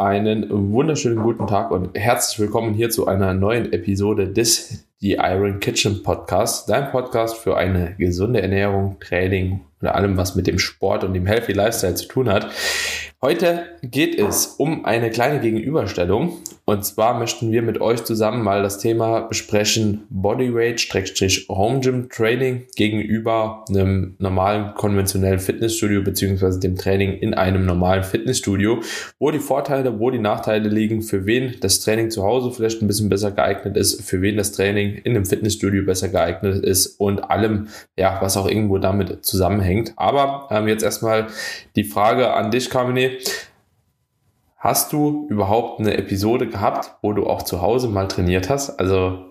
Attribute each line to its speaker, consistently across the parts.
Speaker 1: Einen wunderschönen guten Tag und herzlich willkommen hier zu einer neuen Episode des The Iron Kitchen Podcast, dein Podcast für eine gesunde Ernährung, Training oder allem, was mit dem Sport und dem Healthy Lifestyle zu tun hat. Heute geht es um eine kleine Gegenüberstellung. Und zwar möchten wir mit euch zusammen mal das Thema besprechen Bodyweight-Home Gym Training gegenüber einem normalen konventionellen Fitnessstudio beziehungsweise dem Training in einem normalen Fitnessstudio. Wo die Vorteile, wo die Nachteile liegen, für wen das Training zu Hause vielleicht ein bisschen besser geeignet ist, für wen das Training in einem Fitnessstudio besser geeignet ist und allem, ja, was auch irgendwo damit zusammenhängt. Aber ähm, jetzt erstmal die Frage an dich, Carmine. Hast du überhaupt eine Episode gehabt, wo du auch zu Hause mal trainiert hast? Also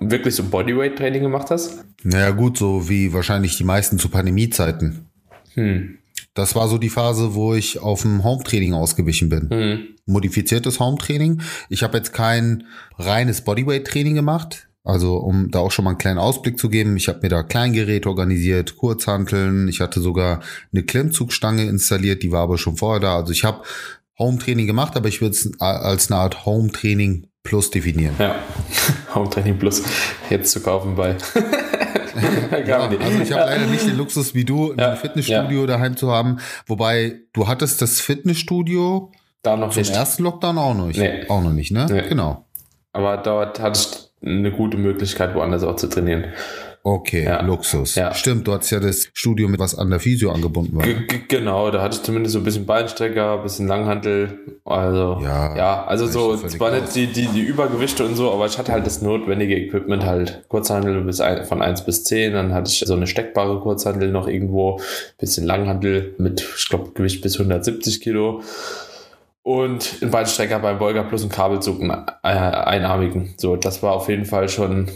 Speaker 1: wirklich so Bodyweight-Training gemacht hast?
Speaker 2: Naja, gut, so wie wahrscheinlich die meisten zu Pandemiezeiten. Hm. Das war so die Phase, wo ich auf dem Home-Training ausgewichen bin. Hm. Modifiziertes Home-Training. Ich habe jetzt kein reines Bodyweight-Training gemacht. Also um da auch schon mal einen kleinen Ausblick zu geben, ich habe mir da Kleingeräte organisiert, Kurzhanteln, ich hatte sogar eine Klimmzugstange installiert, die war aber schon vorher da. Also ich habe Home-Training gemacht, aber ich würde es als eine Art Home-Training Plus definieren.
Speaker 1: Ja, Home-Training Plus jetzt zu kaufen bei.
Speaker 2: ja, also ich habe leider nicht den Luxus wie du, ja, ein Fitnessstudio ja. daheim zu haben. Wobei du hattest das Fitnessstudio
Speaker 1: da noch
Speaker 2: zum nicht. ersten Lockdown auch noch nicht. Nee. Auch noch nicht, ne? Nee. Genau.
Speaker 1: Aber dort hattest eine gute Möglichkeit, woanders auch zu trainieren.
Speaker 2: Okay, ja. Luxus. Ja. Stimmt, du hattest ja das Studio mit was an der Physio angebunden war.
Speaker 1: genau, da hatte ich zumindest so ein bisschen Beinstrecker, ein bisschen Langhantel. Also, ja, ja also so, zwar nicht die, die, die Übergewichte und so, aber ich hatte halt das notwendige Equipment halt. Kurzhandel bis ein, von 1 bis 10, dann hatte ich so eine steckbare Kurzhandel noch irgendwo, bisschen Langhandel mit, ich glaube, Gewicht bis 170 Kilo und ein Beinstrecker beim Volga plus ein Kabelzug, einen äh, einarmigen. So, das war auf jeden Fall schon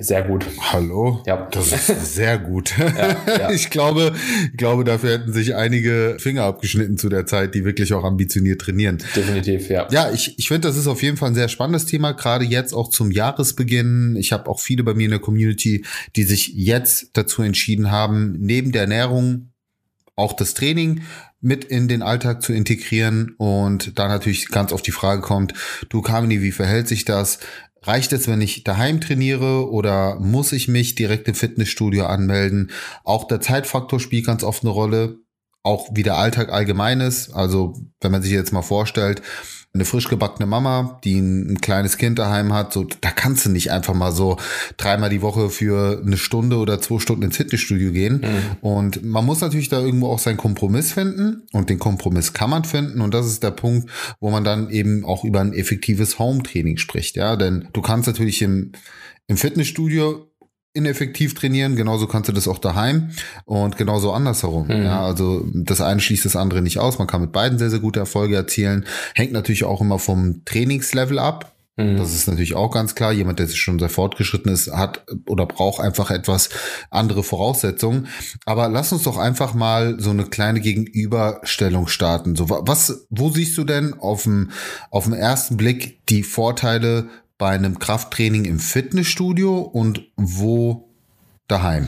Speaker 1: sehr gut.
Speaker 2: Hallo? Ja. Das ist sehr gut. Ja, ja. Ich glaube, ich glaube, dafür hätten sich einige Finger abgeschnitten zu der Zeit, die wirklich auch ambitioniert trainieren.
Speaker 1: Definitiv, ja.
Speaker 2: Ja, ich, ich finde, das ist auf jeden Fall ein sehr spannendes Thema, gerade jetzt auch zum Jahresbeginn. Ich habe auch viele bei mir in der Community, die sich jetzt dazu entschieden haben, neben der Ernährung auch das Training mit in den Alltag zu integrieren und da natürlich ganz oft die Frage kommt, du Kamini, wie verhält sich das? Reicht es, wenn ich daheim trainiere oder muss ich mich direkt im Fitnessstudio anmelden? Auch der Zeitfaktor spielt ganz oft eine Rolle, auch wie der Alltag allgemein ist. Also wenn man sich jetzt mal vorstellt, eine frisch gebackene Mama, die ein, ein, kleines Kind daheim hat, so, da kannst du nicht einfach mal so dreimal die Woche für eine Stunde oder zwei Stunden ins Fitnessstudio gehen. Mhm. Und man muss natürlich da irgendwo auch seinen Kompromiss finden und den Kompromiss kann man finden. Und das ist der Punkt, wo man dann eben auch über ein effektives Home-Training spricht. Ja, denn du kannst natürlich im, im Fitnessstudio ineffektiv trainieren, genauso kannst du das auch daheim und genauso andersherum. Mhm. Ja, also das eine schließt das andere nicht aus. Man kann mit beiden sehr, sehr gute Erfolge erzielen. Hängt natürlich auch immer vom Trainingslevel ab. Mhm. Das ist natürlich auch ganz klar. Jemand, der schon sehr fortgeschritten ist, hat oder braucht einfach etwas andere Voraussetzungen. Aber lass uns doch einfach mal so eine kleine Gegenüberstellung starten. So, was, wo siehst du denn auf dem, auf dem ersten Blick die Vorteile bei einem Krafttraining im Fitnessstudio und wo daheim?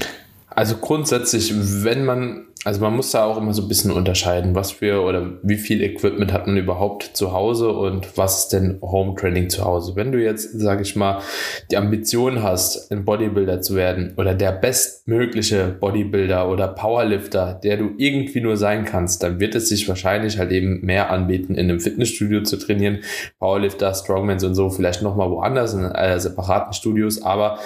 Speaker 1: Also grundsätzlich, wenn man also man muss da auch immer so ein bisschen unterscheiden, was für oder wie viel Equipment hat man überhaupt zu Hause und was ist denn Home Training zu Hause. Wenn du jetzt, sage ich mal, die Ambition hast, ein Bodybuilder zu werden oder der bestmögliche Bodybuilder oder Powerlifter, der du irgendwie nur sein kannst, dann wird es sich wahrscheinlich halt eben mehr anbieten, in einem Fitnessstudio zu trainieren. Powerlifter, Strongmans und so vielleicht nochmal woanders in äh, separaten Studios. Aber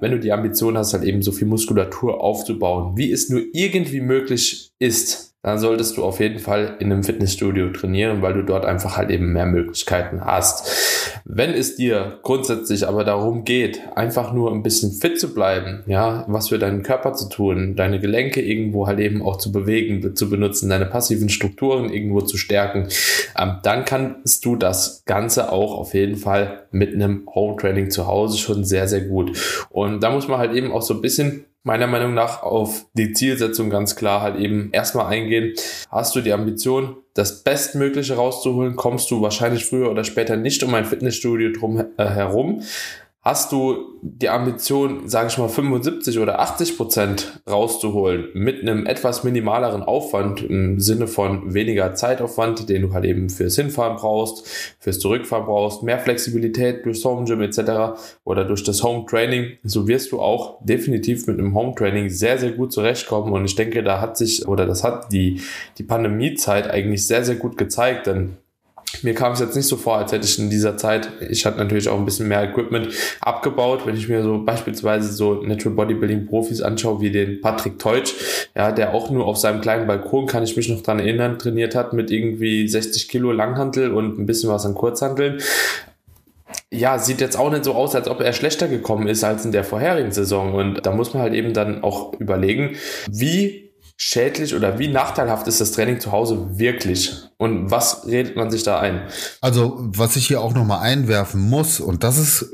Speaker 1: wenn du die Ambition hast, halt eben so viel Muskulatur aufzubauen, wie es nur irgendwie möglich möglich ist, dann solltest du auf jeden Fall in einem Fitnessstudio trainieren, weil du dort einfach halt eben mehr Möglichkeiten hast. Wenn es dir grundsätzlich aber darum geht, einfach nur ein bisschen fit zu bleiben, ja, was für deinen Körper zu tun, deine Gelenke irgendwo halt eben auch zu bewegen, zu benutzen, deine passiven Strukturen irgendwo zu stärken, ähm, dann kannst du das Ganze auch auf jeden Fall mit einem Home Training zu Hause schon sehr, sehr gut. Und da muss man halt eben auch so ein bisschen meiner Meinung nach auf die Zielsetzung ganz klar halt eben erstmal eingehen. Hast du die Ambition, das Bestmögliche rauszuholen, kommst du wahrscheinlich früher oder später nicht um ein Fitnessstudio drum äh, herum. Hast du die Ambition, sage ich mal, 75 oder 80 Prozent rauszuholen mit einem etwas minimaleren Aufwand im Sinne von weniger Zeitaufwand, den du halt eben fürs Hinfahren brauchst, fürs Zurückfahren brauchst, mehr Flexibilität durchs Home Gym etc. oder durch das Home Training, so wirst du auch definitiv mit einem Home Training sehr, sehr gut zurechtkommen. Und ich denke, da hat sich oder das hat die, die Pandemiezeit eigentlich sehr, sehr gut gezeigt, denn mir kam es jetzt nicht so vor, als hätte ich in dieser Zeit, ich hatte natürlich auch ein bisschen mehr Equipment abgebaut, wenn ich mir so beispielsweise so Natural Bodybuilding Profis anschaue, wie den Patrick Teutsch, ja, der auch nur auf seinem kleinen Balkon, kann ich mich noch dran erinnern, trainiert hat mit irgendwie 60 Kilo Langhantel und ein bisschen was an Kurzhanteln. Ja, sieht jetzt auch nicht so aus, als ob er schlechter gekommen ist als in der vorherigen Saison. Und da muss man halt eben dann auch überlegen, wie schädlich oder wie nachteilhaft ist das Training zu Hause wirklich? Und was redet man sich da ein?
Speaker 2: Also, was ich hier auch nochmal einwerfen muss, und das ist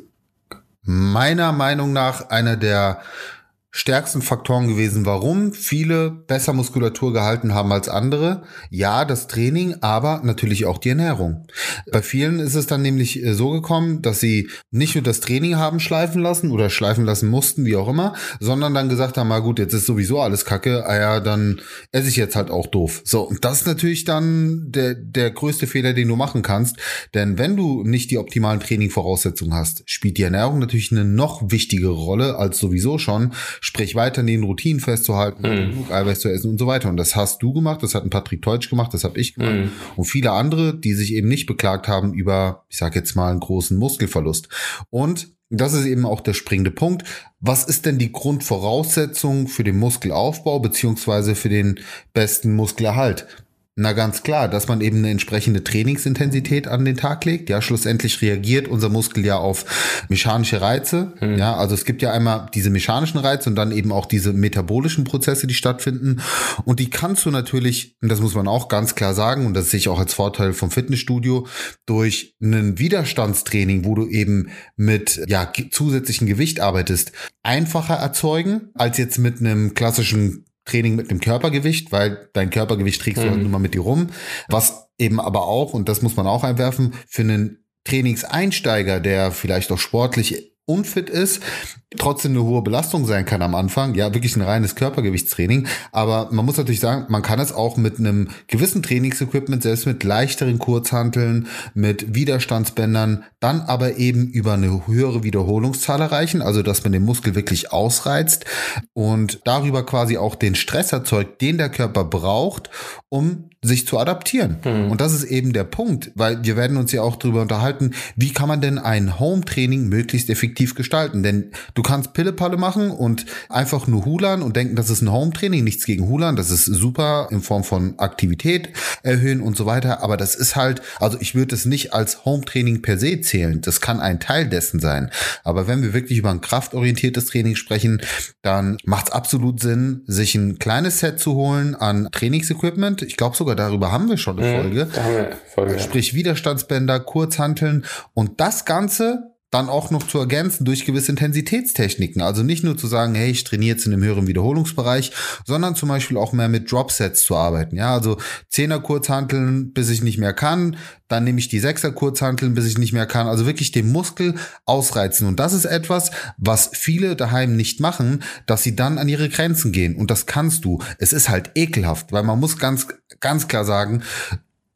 Speaker 2: meiner Meinung nach einer der stärksten Faktoren gewesen, warum viele besser Muskulatur gehalten haben als andere. Ja, das Training, aber natürlich auch die Ernährung. Bei vielen ist es dann nämlich äh, so gekommen, dass sie nicht nur das Training haben schleifen lassen oder schleifen lassen mussten, wie auch immer, sondern dann gesagt haben, mal gut, jetzt ist sowieso alles kacke, ah ja, dann esse ich jetzt halt auch doof. So, und das ist natürlich dann der, der größte Fehler, den du machen kannst. Denn wenn du nicht die optimalen Trainingvoraussetzungen hast, spielt die Ernährung natürlich eine noch wichtigere Rolle als sowieso schon sprich weiter in den Routinen festzuhalten, mhm. genug Eiweiß zu essen und so weiter. Und das hast du gemacht, das hat ein Patrick Teutsch gemacht, das habe ich gemacht mhm. und viele andere, die sich eben nicht beklagt haben über, ich sage jetzt mal, einen großen Muskelverlust. Und das ist eben auch der springende Punkt. Was ist denn die Grundvoraussetzung für den Muskelaufbau beziehungsweise für den besten Muskelerhalt? Na ganz klar, dass man eben eine entsprechende Trainingsintensität an den Tag legt. Ja, schlussendlich reagiert unser Muskel ja auf mechanische Reize. Mhm. Ja, also es gibt ja einmal diese mechanischen Reize und dann eben auch diese metabolischen Prozesse, die stattfinden. Und die kannst du natürlich, und das muss man auch ganz klar sagen, und das sehe ich auch als Vorteil vom Fitnessstudio, durch ein Widerstandstraining, wo du eben mit ja, zusätzlichen Gewicht arbeitest, einfacher erzeugen als jetzt mit einem klassischen Training mit einem Körpergewicht, weil dein Körpergewicht trägst du halt mhm. nur mal mit dir rum. Was eben aber auch, und das muss man auch einwerfen, für einen Trainingseinsteiger, der vielleicht auch sportlich unfit ist, trotzdem eine hohe Belastung sein kann am Anfang. Ja, wirklich ein reines Körpergewichtstraining. Aber man muss natürlich sagen, man kann es auch mit einem gewissen Trainingsequipment, selbst mit leichteren Kurzhanteln, mit Widerstandsbändern, dann aber eben über eine höhere Wiederholungszahl erreichen. Also, dass man den Muskel wirklich ausreizt und darüber quasi auch den Stress erzeugt, den der Körper braucht, um sich zu adaptieren. Mhm. Und das ist eben der Punkt, weil wir werden uns ja auch darüber unterhalten, wie kann man denn ein Home-Training möglichst effektiv gestalten? Denn du kannst Pillepalle machen und einfach nur Hulan und denken, das ist ein Home-Training, nichts gegen Hulan, das ist super in Form von Aktivität erhöhen und so weiter, aber das ist halt, also ich würde es nicht als Home-Training per se zählen, das kann ein Teil dessen sein, aber wenn wir wirklich über ein kraftorientiertes Training sprechen, dann macht es absolut Sinn, sich ein kleines Set zu holen an Trainingsequipment, ich glaube sogar darüber haben wir schon eine mhm, Folge. Da haben wir Folge. Sprich Widerstandsbänder, Kurzhanteln und das Ganze dann auch noch zu ergänzen durch gewisse Intensitätstechniken. Also nicht nur zu sagen, hey, ich trainiere jetzt in einem höheren Wiederholungsbereich, sondern zum Beispiel auch mehr mit Dropsets zu arbeiten. Ja, also Zehner Kurzhanteln, bis ich nicht mehr kann. Dann nehme ich die Sechser Kurzhanteln, bis ich nicht mehr kann. Also wirklich den Muskel ausreizen. Und das ist etwas, was viele daheim nicht machen, dass sie dann an ihre Grenzen gehen. Und das kannst du. Es ist halt ekelhaft, weil man muss ganz, ganz klar sagen,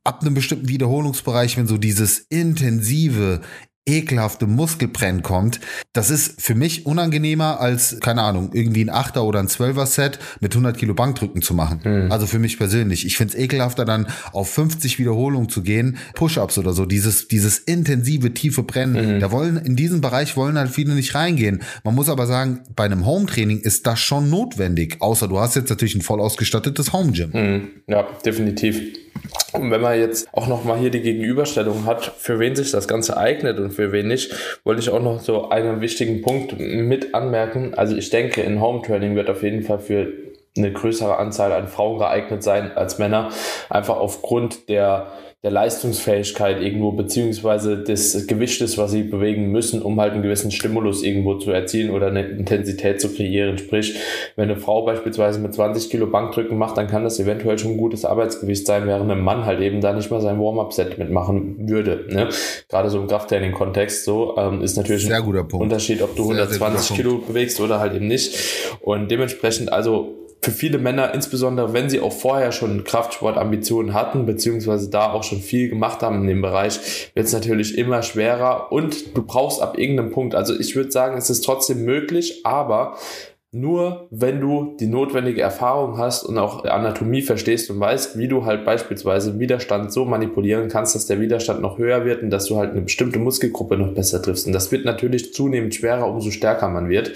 Speaker 2: ab einem bestimmten Wiederholungsbereich, wenn so dieses intensive, ekelhafte Muskelbrennen kommt, das ist für mich unangenehmer als, keine Ahnung, irgendwie ein Achter oder ein Zwölfer Set mit 100 Kilo Bankdrücken zu machen. Mhm. Also für mich persönlich. Ich finde es ekelhafter dann auf 50 Wiederholungen zu gehen, Push-Ups oder so, dieses, dieses intensive, tiefe Brennen. Mhm. Da wollen, in diesen Bereich wollen halt viele nicht reingehen. Man muss aber sagen, bei einem Home-Training ist das schon notwendig, außer du hast jetzt natürlich ein voll ausgestattetes Home-Gym.
Speaker 1: Mhm. Ja, definitiv. Und wenn man jetzt auch noch mal hier die Gegenüberstellung hat, für wen sich das Ganze eignet und für wen nicht, wollte ich auch noch so einen wichtigen Punkt mit anmerken. Also ich denke, in Home Training wird auf jeden Fall für eine größere Anzahl an Frauen geeignet sein als Männer, einfach aufgrund der der Leistungsfähigkeit irgendwo, beziehungsweise des Gewichtes, was sie bewegen müssen, um halt einen gewissen Stimulus irgendwo zu erzielen oder eine Intensität zu kreieren. Sprich, wenn eine Frau beispielsweise mit 20 Kilo Bankdrücken macht, dann kann das eventuell schon ein gutes Arbeitsgewicht sein, während ein Mann halt eben da nicht mal sein Warm-up-Set mitmachen würde. Ne? Gerade so im Krafttraining-Kontext so ähm, ist natürlich
Speaker 2: sehr ein
Speaker 1: Unterschied, ob du sehr, 120 sehr Kilo bewegst oder halt eben nicht. Und dementsprechend also für viele Männer, insbesondere wenn sie auch vorher schon Kraftsportambitionen hatten, beziehungsweise da auch schon viel gemacht haben in dem Bereich, wird es natürlich immer schwerer. Und du brauchst ab irgendeinem Punkt, also ich würde sagen, es ist trotzdem möglich, aber nur wenn du die notwendige Erfahrung hast und auch Anatomie verstehst und weißt, wie du halt beispielsweise Widerstand so manipulieren kannst, dass der Widerstand noch höher wird und dass du halt eine bestimmte Muskelgruppe noch besser triffst. Und das wird natürlich zunehmend schwerer, umso stärker man wird.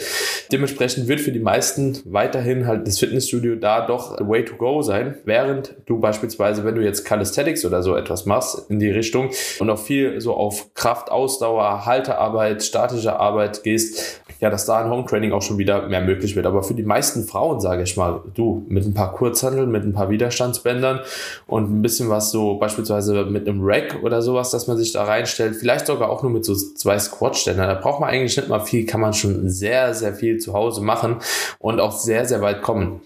Speaker 1: Dementsprechend wird für die meisten weiterhin halt das Fitnessstudio da doch a way to go sein, während du beispielsweise, wenn du jetzt Calisthenics oder so etwas machst in die Richtung und auch viel so auf Kraft, Ausdauer, Haltearbeit, statische Arbeit gehst, ja, dass da ein Home Training auch schon wieder mehr möglich wird. Aber für die meisten Frauen, sage ich mal, du, mit ein paar Kurzhandeln, mit ein paar Widerstandsbändern und ein bisschen was so beispielsweise mit einem Rack oder sowas, dass man sich da reinstellt, vielleicht sogar auch nur mit so zwei Squat-Ständern. Da braucht man eigentlich nicht mal viel, kann man schon sehr, sehr viel zu Hause machen und auch sehr, sehr weit kommen.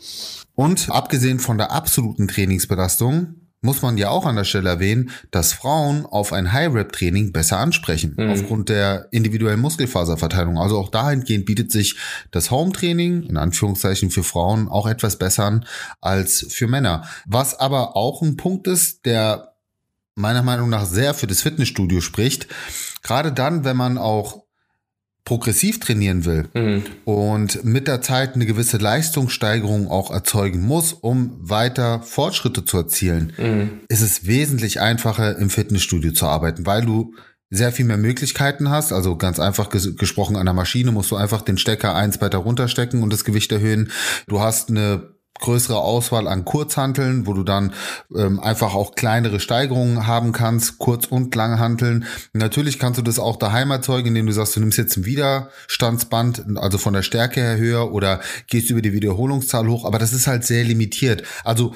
Speaker 2: Und abgesehen von der absoluten Trainingsbelastung, muss man ja auch an der Stelle erwähnen, dass Frauen auf ein High-Rep-Training besser ansprechen, mhm. aufgrund der individuellen Muskelfaserverteilung. Also auch dahingehend bietet sich das Home-Training, in Anführungszeichen für Frauen, auch etwas besser an als für Männer. Was aber auch ein Punkt ist, der meiner Meinung nach sehr für das Fitnessstudio spricht. Gerade dann, wenn man auch progressiv trainieren will mhm. und mit der Zeit eine gewisse Leistungssteigerung auch erzeugen muss, um weiter Fortschritte zu erzielen, mhm. ist es wesentlich einfacher im Fitnessstudio zu arbeiten, weil du sehr viel mehr Möglichkeiten hast. Also ganz einfach ges gesprochen an der Maschine musst du einfach den Stecker eins weiter runterstecken und das Gewicht erhöhen. Du hast eine größere Auswahl an Kurzhanteln, wo du dann ähm, einfach auch kleinere Steigerungen haben kannst, Kurz- und Langhanteln. Natürlich kannst du das auch daheim erzeugen, indem du sagst, du nimmst jetzt ein Widerstandsband, also von der Stärke her höher oder gehst über die Wiederholungszahl hoch, aber das ist halt sehr limitiert. Also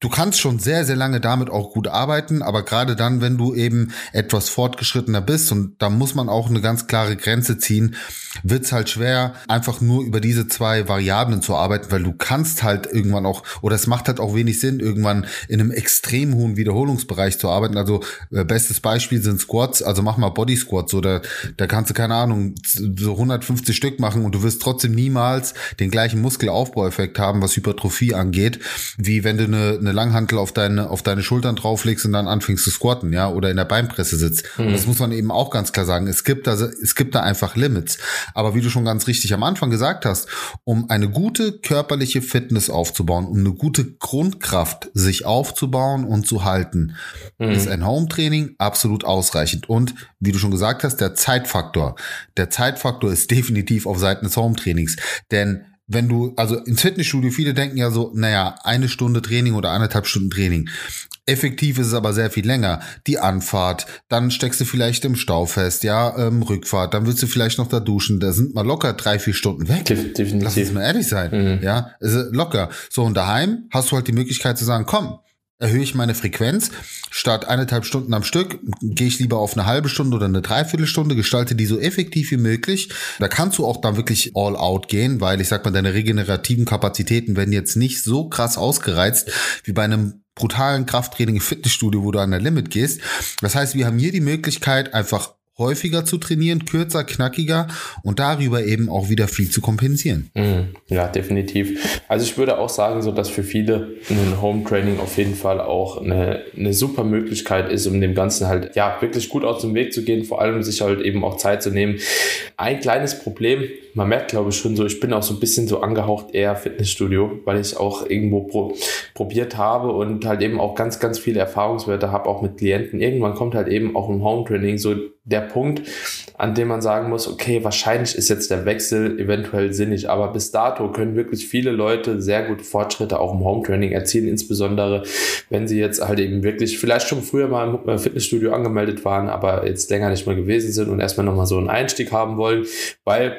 Speaker 2: Du kannst schon sehr, sehr lange damit auch gut arbeiten, aber gerade dann, wenn du eben etwas fortgeschrittener bist, und da muss man auch eine ganz klare Grenze ziehen, wird's halt schwer, einfach nur über diese zwei Variablen zu arbeiten, weil du kannst halt irgendwann auch, oder es macht halt auch wenig Sinn, irgendwann in einem extrem hohen Wiederholungsbereich zu arbeiten. Also äh, bestes Beispiel sind Squats, also mach mal Body Squats oder da kannst du, keine Ahnung, so 150 Stück machen und du wirst trotzdem niemals den gleichen Muskelaufbaueffekt haben, was Hypertrophie angeht, wie wenn du eine, eine eine Langhantel auf deine, auf deine Schultern drauflegst und dann anfängst zu squatten, ja, oder in der Beinpresse sitzt. Mhm. Und das muss man eben auch ganz klar sagen. Es gibt da, es gibt da einfach Limits. Aber wie du schon ganz richtig am Anfang gesagt hast, um eine gute körperliche Fitness aufzubauen, um eine gute Grundkraft sich aufzubauen und zu halten, mhm. ist ein Home-Training absolut ausreichend. Und wie du schon gesagt hast, der Zeitfaktor. Der Zeitfaktor ist definitiv auf Seiten des Home-Trainings. Denn wenn du, also ins Fitnessstudio, viele denken ja so, naja, eine Stunde Training oder eineinhalb Stunden Training. Effektiv ist es aber sehr viel länger. Die Anfahrt, dann steckst du vielleicht im Stau fest, ja, ähm, Rückfahrt, dann willst du vielleicht noch da duschen. Da sind mal locker drei, vier Stunden weg. Definitiv. Lass uns mal ehrlich sein. Mhm. Ja, locker. So, und daheim hast du halt die Möglichkeit zu sagen, komm, erhöhe ich meine Frequenz. Statt eineinhalb Stunden am Stück gehe ich lieber auf eine halbe Stunde oder eine Dreiviertelstunde, gestalte die so effektiv wie möglich. Da kannst du auch dann wirklich all out gehen, weil ich sag mal, deine regenerativen Kapazitäten werden jetzt nicht so krass ausgereizt wie bei einem brutalen Krafttraining im Fitnessstudio, wo du an der Limit gehst. Das heißt, wir haben hier die Möglichkeit, einfach häufiger zu trainieren, kürzer, knackiger und darüber eben auch wieder viel zu kompensieren.
Speaker 1: Mhm. Ja, definitiv. Also ich würde auch sagen, so dass für viele ein Home Training auf jeden Fall auch eine, eine super Möglichkeit ist, um dem Ganzen halt ja wirklich gut aus dem Weg zu gehen, vor allem sich halt eben auch Zeit zu nehmen. Ein kleines Problem, man merkt glaube ich schon so, ich bin auch so ein bisschen so angehaucht eher Fitnessstudio, weil ich auch irgendwo pro, probiert habe und halt eben auch ganz, ganz viele Erfahrungswerte habe, auch mit Klienten. Irgendwann kommt halt eben auch im Home Training so der Punkt, an dem man sagen muss, okay, wahrscheinlich ist jetzt der Wechsel eventuell sinnig, aber bis dato können wirklich viele Leute sehr gute Fortschritte auch im Home Training erzielen, insbesondere wenn sie jetzt halt eben wirklich vielleicht schon früher mal im Fitnessstudio angemeldet waren, aber jetzt länger nicht mehr gewesen sind und erstmal nochmal so einen Einstieg haben wollen, weil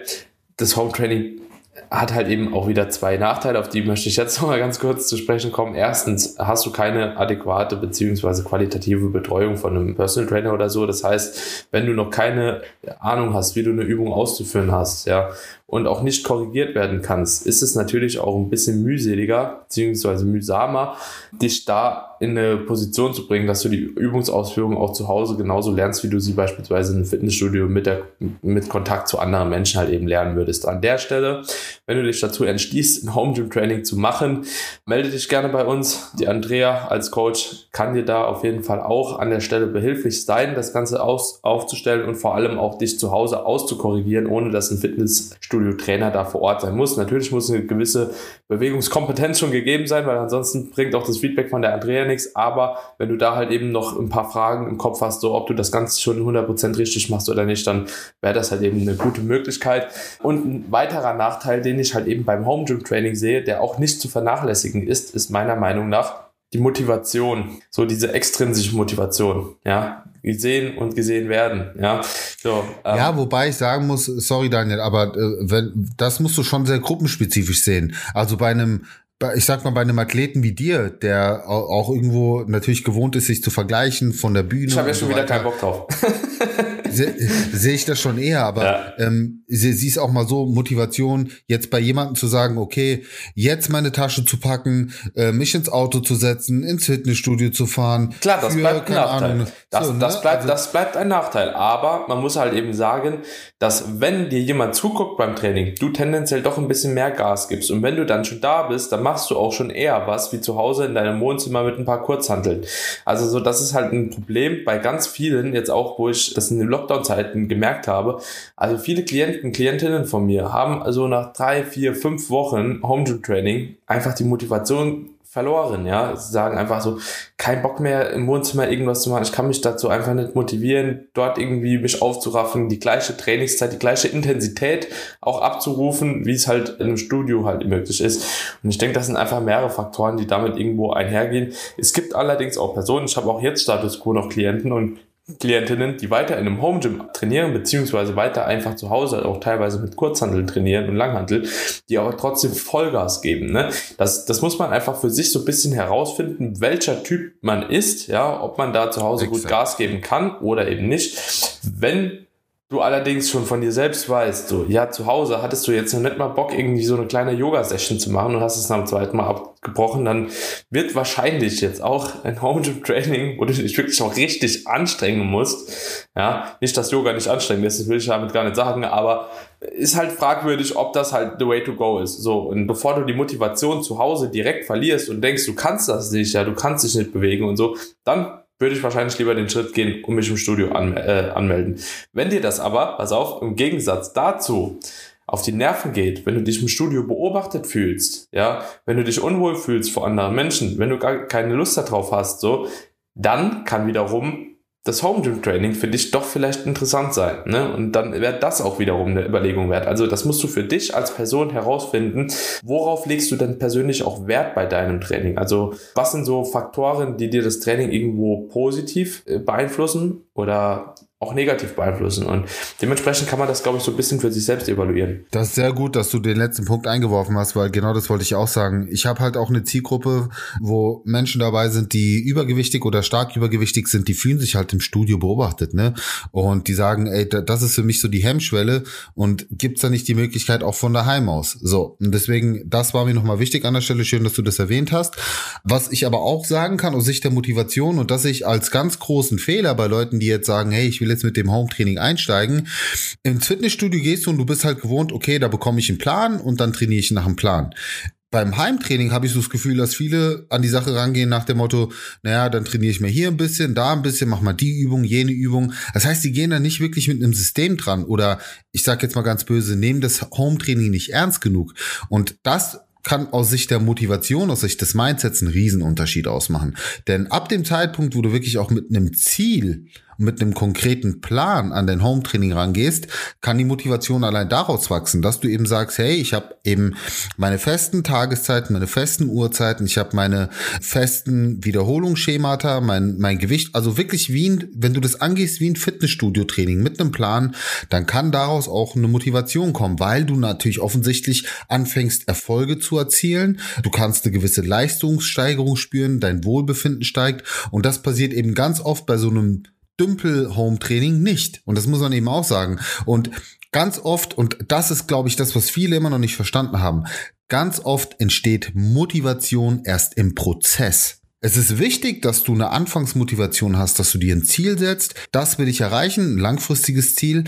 Speaker 1: das Home Training hat halt eben auch wieder zwei Nachteile, auf die möchte ich jetzt noch mal ganz kurz zu sprechen kommen. Erstens hast du keine adäquate beziehungsweise qualitative Betreuung von einem Personal Trainer oder so. Das heißt, wenn du noch keine Ahnung hast, wie du eine Übung auszuführen hast, ja, und auch nicht korrigiert werden kannst, ist es natürlich auch ein bisschen mühseliger beziehungsweise mühsamer, dich da in eine Position zu bringen, dass du die Übungsausführung auch zu Hause genauso lernst, wie du sie beispielsweise in einem Fitnessstudio mit, der, mit Kontakt zu anderen Menschen halt eben lernen würdest. An der Stelle, wenn du dich dazu entschließt, ein Home Gym Training zu machen, melde dich gerne bei uns. Die Andrea als Coach kann dir da auf jeden Fall auch an der Stelle behilflich sein, das Ganze aus, aufzustellen und vor allem auch dich zu Hause auszukorrigieren, ohne dass ein Fitnessstudio-Trainer da vor Ort sein muss. Natürlich muss eine gewisse Bewegungskompetenz schon gegeben sein, weil ansonsten bringt auch das Feedback von der Andrea nichts. Aber wenn du da halt eben noch ein paar Fragen im Kopf hast, so ob du das Ganze schon 100% richtig machst oder nicht, dann wäre das halt eben eine gute Möglichkeit. Und ein weiterer Nachteil, den ich halt eben beim Home Gym Training sehe, der auch nicht zu vernachlässigen ist, ist meiner Meinung nach die Motivation, so diese extrinsische Motivation, ja, gesehen und gesehen werden, ja. So,
Speaker 2: ähm. Ja, wobei ich sagen muss, sorry Daniel, aber äh, wenn, das musst du schon sehr gruppenspezifisch sehen. Also bei einem ich sag mal, bei einem Athleten wie dir, der auch irgendwo natürlich gewohnt ist, sich zu vergleichen von der Bühne.
Speaker 1: Ich habe ja schon so wieder keinen Bock drauf.
Speaker 2: Sehe seh ich das schon eher, aber ja. ähm, sie, sie ist auch mal so Motivation, jetzt bei jemandem zu sagen, okay, jetzt meine Tasche zu packen, äh, mich ins Auto zu setzen, ins Fitnessstudio zu fahren.
Speaker 1: Klar, das für, bleibt ein Nachteil. Ahnung, das, so, das, ne? bleibt, also, das bleibt ein Nachteil. Aber man muss halt eben sagen, dass wenn dir jemand zuguckt beim Training, du tendenziell doch ein bisschen mehr Gas gibst. Und wenn du dann schon da bist, dann machst du auch schon eher was wie zu Hause in deinem Wohnzimmer mit ein paar Kurzhanteln. Also so, das ist halt ein Problem bei ganz vielen, jetzt auch, wo ich das in den Lockdown-Zeiten gemerkt habe. Also viele Klienten, Klientinnen von mir haben also nach drei, vier, fünf Wochen Home Gym Training einfach die Motivation verloren, ja. Sie sagen einfach so, kein Bock mehr im Wohnzimmer irgendwas zu machen. Ich kann mich dazu einfach nicht motivieren, dort irgendwie mich aufzuraffen, die gleiche Trainingszeit, die gleiche Intensität auch abzurufen, wie es halt einem Studio halt möglich ist. Und ich denke, das sind einfach mehrere Faktoren, die damit irgendwo einhergehen. Es gibt allerdings auch Personen, ich habe auch jetzt Status Quo noch Klienten und Klientinnen, die weiter in einem Home Gym trainieren, beziehungsweise weiter einfach zu Hause auch teilweise mit Kurzhandel trainieren und Langhandel, die aber trotzdem Vollgas geben. Ne? Das, das muss man einfach für sich so ein bisschen herausfinden, welcher Typ man ist, ja, ob man da zu Hause Exakt. gut Gas geben kann oder eben nicht. Wenn du allerdings schon von dir selbst weißt, so, ja, zu Hause hattest du jetzt noch nicht mal Bock, irgendwie so eine kleine Yoga-Session zu machen und hast es am zweiten Mal abgebrochen, dann wird wahrscheinlich jetzt auch ein Home Gym Training, wo du dich wirklich auch richtig anstrengen musst, ja, nicht, dass Yoga nicht anstrengend ist, das will ich damit gar nicht sagen, aber ist halt fragwürdig, ob das halt the way to go ist. So, und bevor du die Motivation zu Hause direkt verlierst und denkst, du kannst das nicht, ja, du kannst dich nicht bewegen und so, dann würde ich wahrscheinlich lieber den Schritt gehen und mich im Studio an, äh, anmelden. Wenn dir das aber, pass auf, im Gegensatz dazu auf die Nerven geht, wenn du dich im Studio beobachtet fühlst, ja, wenn du dich unwohl fühlst vor anderen Menschen, wenn du gar keine Lust darauf hast, so, dann kann wiederum das Home Gym Training für dich doch vielleicht interessant sein. Ne? Und dann wäre das auch wiederum eine Überlegung wert. Also das musst du für dich als Person herausfinden. Worauf legst du denn persönlich auch Wert bei deinem Training? Also was sind so Faktoren, die dir das Training irgendwo positiv äh, beeinflussen oder auch negativ beeinflussen. Und dementsprechend kann man das, glaube ich, so ein bisschen für sich selbst evaluieren.
Speaker 2: Das ist sehr gut, dass du den letzten Punkt eingeworfen hast, weil genau das wollte ich auch sagen. Ich habe halt auch eine Zielgruppe, wo Menschen dabei sind, die übergewichtig oder stark übergewichtig sind, die fühlen sich halt im Studio beobachtet, ne? Und die sagen, ey, das ist für mich so die Hemmschwelle und gibt's da nicht die Möglichkeit auch von daheim aus? So, und deswegen, das war mir nochmal wichtig an der Stelle. Schön, dass du das erwähnt hast. Was ich aber auch sagen kann aus Sicht der Motivation und dass ich als ganz großen Fehler bei Leuten, die jetzt sagen, hey, ich will jetzt mit dem Home-Training einsteigen. Ins Fitnessstudio gehst du und du bist halt gewohnt, okay, da bekomme ich einen Plan und dann trainiere ich nach dem Plan beim Heimtraining habe ich so das Gefühl, dass viele an die Sache rangehen nach dem Motto, naja, dann trainiere ich mir hier ein bisschen, da ein bisschen, mach mal die Übung, jene Übung. Das heißt, die gehen da nicht wirklich mit einem System dran oder ich sage jetzt mal ganz böse, nehmen das Home-Training nicht ernst genug. Und das kann aus Sicht der Motivation, aus Sicht des Mindsets einen Riesenunterschied ausmachen. Denn ab dem Zeitpunkt, wo du wirklich auch mit einem Ziel mit einem konkreten Plan an dein Home-Training rangehst, kann die Motivation allein daraus wachsen, dass du eben sagst, hey, ich habe eben meine festen Tageszeiten, meine festen Uhrzeiten, ich habe meine festen Wiederholungsschemata, mein, mein Gewicht, also wirklich wie ein, wenn du das angehst wie ein Fitnessstudio-Training mit einem Plan, dann kann daraus auch eine Motivation kommen, weil du natürlich offensichtlich anfängst, Erfolge zu erzielen. Du kannst eine gewisse Leistungssteigerung spüren, dein Wohlbefinden steigt und das passiert eben ganz oft bei so einem Dümpel-Home-Training nicht. Und das muss man eben auch sagen. Und ganz oft, und das ist, glaube ich, das, was viele immer noch nicht verstanden haben, ganz oft entsteht Motivation erst im Prozess. Es ist wichtig, dass du eine Anfangsmotivation hast, dass du dir ein Ziel setzt. Das will ich erreichen, ein langfristiges Ziel.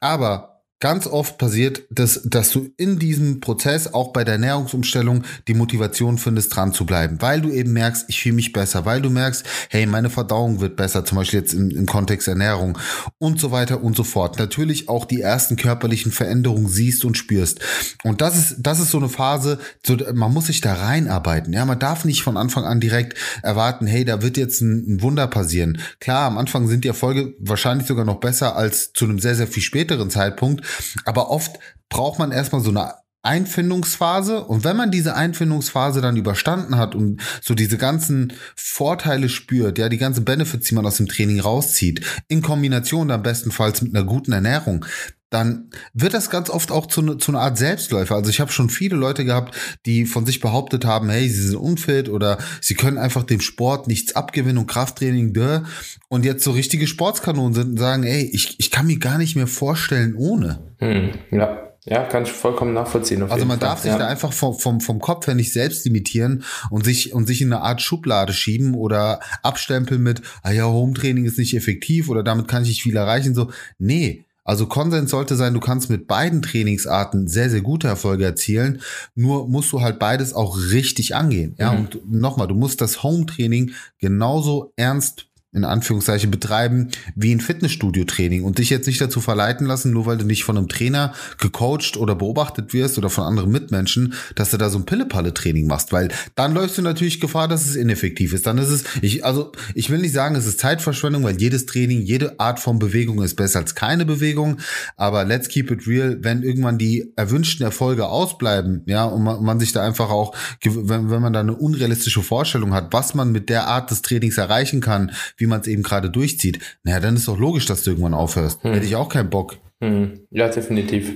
Speaker 2: Aber ganz oft passiert, dass, dass du in diesem Prozess auch bei der Ernährungsumstellung die Motivation findest, dran zu bleiben, weil du eben merkst, ich fühle mich besser, weil du merkst, hey, meine Verdauung wird besser, zum Beispiel jetzt im, im Kontext Ernährung und so weiter und so fort. Natürlich auch die ersten körperlichen Veränderungen siehst und spürst. Und das ist, das ist so eine Phase, so, man muss sich da reinarbeiten. Ja, man darf nicht von Anfang an direkt erwarten, hey, da wird jetzt ein, ein Wunder passieren. Klar, am Anfang sind die Erfolge wahrscheinlich sogar noch besser als zu einem sehr, sehr viel späteren Zeitpunkt. Aber oft braucht man erstmal so eine Einfindungsphase. Und wenn man diese Einfindungsphase dann überstanden hat und so diese ganzen Vorteile spürt, ja, die ganzen Benefits, die man aus dem Training rauszieht, in Kombination dann bestenfalls mit einer guten Ernährung, dann wird das ganz oft auch zu, ne, zu einer Art Selbstläufer. Also ich habe schon viele Leute gehabt, die von sich behauptet haben, hey, sie sind unfit oder sie können einfach dem Sport nichts abgewinnen und Krafttraining, dö. und jetzt so richtige Sportskanonen sind und sagen, ey, ich, ich kann mir gar nicht mehr vorstellen ohne.
Speaker 1: Hm, ja. Ja, kann ich vollkommen nachvollziehen.
Speaker 2: also man Fall. darf sich ja. da einfach vom, vom, vom Kopf her nicht selbst limitieren und sich, und sich in eine Art Schublade schieben oder abstempeln mit, ah ja, Home-Training ist nicht effektiv oder damit kann ich nicht viel erreichen. So, nee, also Konsens sollte sein, du kannst mit beiden Trainingsarten sehr, sehr gute Erfolge erzielen. Nur musst du halt beides auch richtig angehen. Ja, mhm. und nochmal, du musst das Home-Training genauso ernst in Anführungszeichen betreiben wie ein Fitnessstudio-Training und dich jetzt nicht dazu verleiten lassen, nur weil du nicht von einem Trainer gecoacht oder beobachtet wirst oder von anderen Mitmenschen, dass du da so ein Pille-Palle-Training machst, weil dann läufst du natürlich Gefahr, dass es ineffektiv ist. Dann ist es, ich, also ich will nicht sagen, es ist Zeitverschwendung, weil jedes Training, jede Art von Bewegung ist besser als keine Bewegung, aber let's keep it real, wenn irgendwann die erwünschten Erfolge ausbleiben, ja, und man, man sich da einfach auch, wenn, wenn man da eine unrealistische Vorstellung hat, was man mit der Art des Trainings erreichen kann, wie wie man es eben gerade durchzieht, naja, dann ist doch logisch, dass du irgendwann aufhörst. Hm. Hätte ich auch keinen Bock.
Speaker 1: Hm. Ja, definitiv.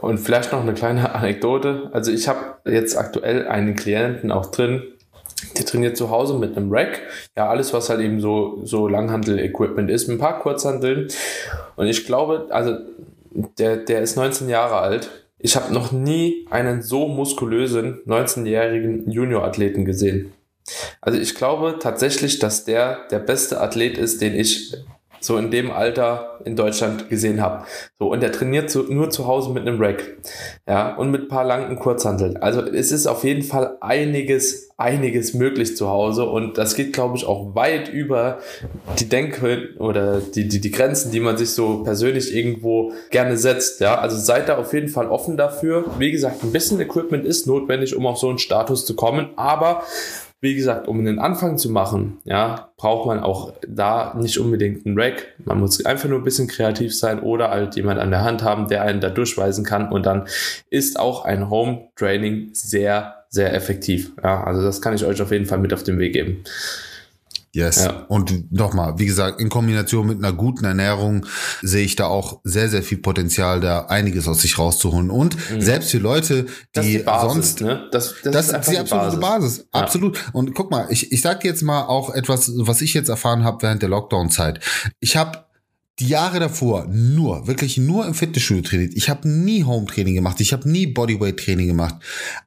Speaker 1: Und vielleicht noch eine kleine Anekdote. Also ich habe jetzt aktuell einen Klienten auch drin, der trainiert zu Hause mit einem Rack. Ja, alles, was halt eben so, so Langhandel-Equipment ist, mit ein paar Kurzhandeln. Und ich glaube, also der, der ist 19 Jahre alt. Ich habe noch nie einen so muskulösen 19-jährigen Junior-Athleten gesehen. Also ich glaube tatsächlich, dass der der beste Athlet ist, den ich so in dem Alter in Deutschland gesehen habe. So, und der trainiert zu, nur zu Hause mit einem Rack. Ja, und mit ein paar langen Kurzhanteln. Also es ist auf jeden Fall einiges, einiges möglich zu Hause. Und das geht, glaube ich, auch weit über die Denke oder die, die, die Grenzen, die man sich so persönlich irgendwo gerne setzt. Ja, also seid da auf jeden Fall offen dafür. Wie gesagt, ein bisschen Equipment ist notwendig, um auf so einen Status zu kommen. Aber wie gesagt, um einen Anfang zu machen, ja, braucht man auch da nicht unbedingt einen Rack. Man muss einfach nur ein bisschen kreativ sein oder halt jemand an der Hand haben, der einen da durchweisen kann. Und dann ist auch ein Home Training sehr, sehr effektiv. Ja, also das kann ich euch auf jeden Fall mit auf den Weg geben.
Speaker 2: Yes. Ja. Und nochmal, wie gesagt, in Kombination mit einer guten Ernährung sehe ich da auch sehr, sehr viel Potenzial, da einiges aus sich rauszuholen. Und mhm. selbst für Leute, die, die Basis, sonst, ne? das, das, das, ist, die absolute Basis. Basis. Ja. Absolut. Und guck mal, ich, ich sage jetzt mal auch etwas, was ich jetzt erfahren habe während der Lockdown-Zeit. Ich habe die Jahre davor nur, wirklich nur im Fitnessstudio trainiert. Ich habe nie Home-Training gemacht. Ich habe nie Bodyweight-Training gemacht.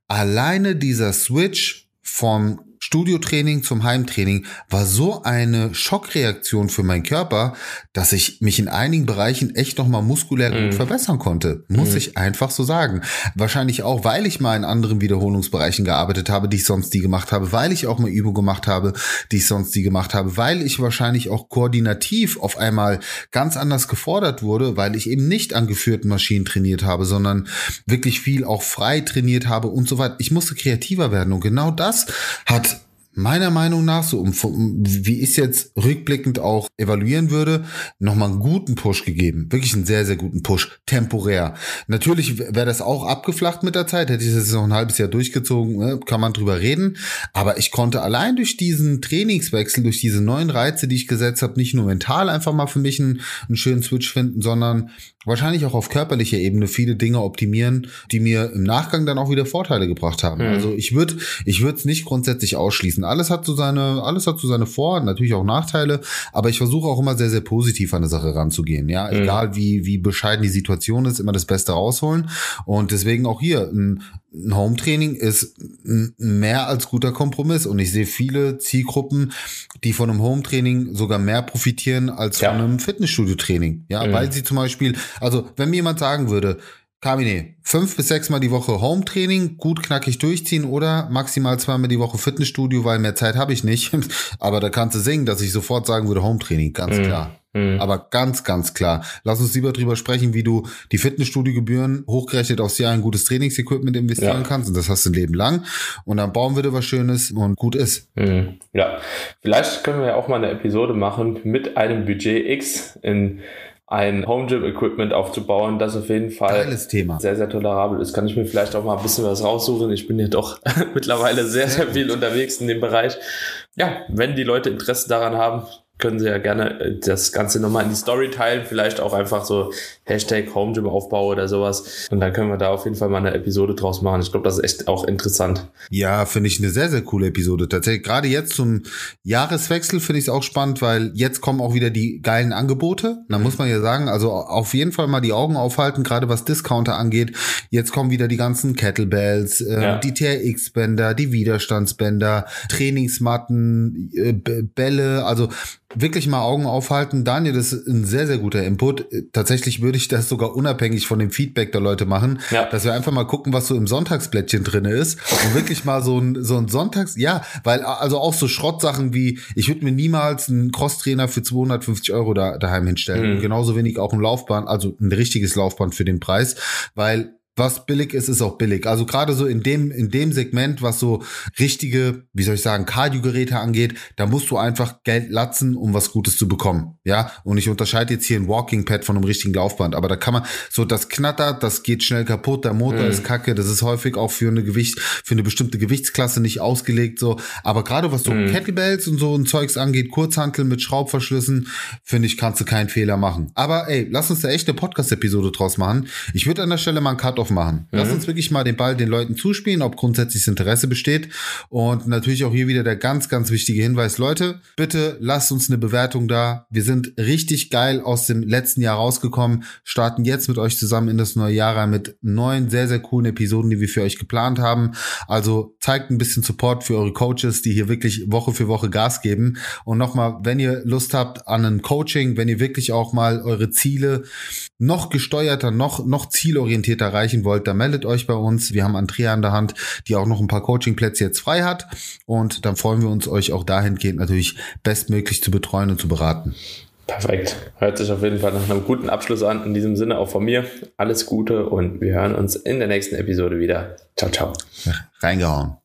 Speaker 2: Alleine dieser Switch vom Studiotraining zum Heimtraining war so eine Schockreaktion für meinen Körper, dass ich mich in einigen Bereichen echt nochmal muskulär mm. gut verbessern konnte. Muss mm. ich einfach so sagen. Wahrscheinlich auch, weil ich mal in anderen Wiederholungsbereichen gearbeitet habe, die ich sonst nie gemacht habe, weil ich auch mal Übungen gemacht habe, die ich sonst nie gemacht habe, weil ich wahrscheinlich auch koordinativ auf einmal ganz anders gefordert wurde, weil ich eben nicht an geführten Maschinen trainiert habe, sondern wirklich viel auch frei trainiert habe und so weiter. Ich musste kreativer werden und genau das hat meiner Meinung nach, so um, wie ich es jetzt rückblickend auch evaluieren würde, nochmal einen guten Push gegeben. Wirklich einen sehr, sehr guten Push. Temporär. Natürlich wäre das auch abgeflacht mit der Zeit. Hätte ich das jetzt noch ein halbes Jahr durchgezogen, ne, kann man drüber reden. Aber ich konnte allein durch diesen Trainingswechsel, durch diese neuen Reize, die ich gesetzt habe, nicht nur mental einfach mal für mich einen, einen schönen Switch finden, sondern wahrscheinlich auch auf körperlicher Ebene viele Dinge optimieren, die mir im Nachgang dann auch wieder Vorteile gebracht haben. Mhm. Also ich würde ich würde es nicht grundsätzlich ausschließen. Alles hat so seine alles hat so seine Vor- und natürlich auch Nachteile, aber ich versuche auch immer sehr sehr positiv an eine Sache ranzugehen, ja, mhm. egal wie wie bescheiden die Situation ist, immer das Beste rausholen und deswegen auch hier ein, ein Home-Training ist mehr als guter Kompromiss und ich sehe viele Zielgruppen, die von einem Home-Training sogar mehr profitieren als ja. von einem Fitnessstudio-Training. Ja, mhm. weil sie zum Beispiel, also wenn mir jemand sagen würde, Kamine, fünf bis sechs Mal die Woche Home-Training, gut knackig durchziehen oder maximal zweimal die Woche Fitnessstudio, weil mehr Zeit habe ich nicht. Aber da kannst du singen, dass ich sofort sagen würde Home-Training, ganz mhm. klar. Mhm. Aber ganz, ganz klar. Lass uns lieber drüber sprechen, wie du die Fitnessstudio-Gebühren hochgerechnet aufs Jahr in gutes Trainingsequipment investieren ja. kannst. Und das hast du ein Leben lang. Und dann bauen wir dir was Schönes und gut ist.
Speaker 1: Mhm. Ja. Vielleicht können wir ja auch mal eine Episode machen mit einem Budget X in ein Home Gym Equipment aufzubauen, das auf jeden Fall
Speaker 2: Geiles Thema.
Speaker 1: sehr, sehr tolerabel ist. Kann ich mir vielleicht auch mal ein bisschen was raussuchen. Ich bin ja doch mittlerweile sehr, sehr viel unterwegs in dem Bereich. Ja, wenn die Leute Interesse daran haben, können Sie ja gerne äh, das Ganze nochmal in die Story teilen, vielleicht auch einfach so Hashtag Homegym Aufbau oder sowas. Und dann können wir da auf jeden Fall mal eine Episode draus machen. Ich glaube, das ist echt auch interessant.
Speaker 2: Ja, finde ich eine sehr, sehr coole Episode. Tatsächlich, gerade jetzt zum Jahreswechsel finde ich es auch spannend, weil jetzt kommen auch wieder die geilen Angebote. Da muss man ja sagen, also auf jeden Fall mal die Augen aufhalten, gerade was Discounter angeht. Jetzt kommen wieder die ganzen Kettlebells, äh, ja. die TRX-Bänder, die Widerstandsbänder, Trainingsmatten, äh, Bälle, also wirklich mal Augen aufhalten. Daniel, das ist ein sehr, sehr guter Input. Tatsächlich würde ich das sogar unabhängig von dem Feedback der Leute machen, ja. dass wir einfach mal gucken, was so im Sonntagsblättchen drin ist und wirklich mal so ein, so ein Sonntags, ja, weil also auch so Schrottsachen wie, ich würde mir niemals einen Crosstrainer für 250 Euro da, daheim hinstellen. Mhm. Genauso wenig auch ein Laufband, also ein richtiges Laufband für den Preis, weil was billig ist, ist auch billig. Also gerade so in dem, in dem Segment, was so richtige, wie soll ich sagen, Cardio-Geräte angeht, da musst du einfach Geld latzen, um was Gutes zu bekommen. Ja, und ich unterscheide jetzt hier ein Walking Pad von einem richtigen Laufband, aber da kann man, so das knattert, das geht schnell kaputt, der Motor mhm. ist kacke, das ist häufig auch für eine Gewicht, für eine bestimmte Gewichtsklasse nicht ausgelegt, so. Aber gerade was so mhm. Kettlebells und so ein Zeugs angeht, Kurzhantel mit Schraubverschlüssen, finde ich, kannst du keinen Fehler machen. Aber ey, lass uns da echt eine Podcast-Episode draus machen. Ich würde an der Stelle mal einen Cut aufmachen. Mhm. Lass uns wirklich mal den Ball den Leuten zuspielen, ob grundsätzliches Interesse besteht. Und natürlich auch hier wieder der ganz, ganz wichtige Hinweis. Leute, bitte lasst uns eine Bewertung da. Wir sind richtig geil aus dem letzten Jahr rausgekommen, starten jetzt mit euch zusammen in das neue Jahr mit neun sehr, sehr coolen Episoden, die wir für euch geplant haben. Also zeigt ein bisschen Support für eure Coaches, die hier wirklich Woche für Woche Gas geben. Und nochmal, wenn ihr Lust habt an ein Coaching, wenn ihr wirklich auch mal eure Ziele noch gesteuerter, noch, noch zielorientierter erreichen erreichen wollt, dann meldet euch bei uns. Wir haben Andrea an der Hand, die auch noch ein paar Coachingplätze jetzt frei hat. Und dann freuen wir uns, euch auch dahingehend natürlich bestmöglich zu betreuen und zu beraten.
Speaker 1: Perfekt. Hört sich auf jeden Fall nach einem guten Abschluss an. In diesem Sinne auch von mir. Alles Gute und wir hören uns in der nächsten Episode wieder. Ciao, ciao.
Speaker 2: Reingehauen.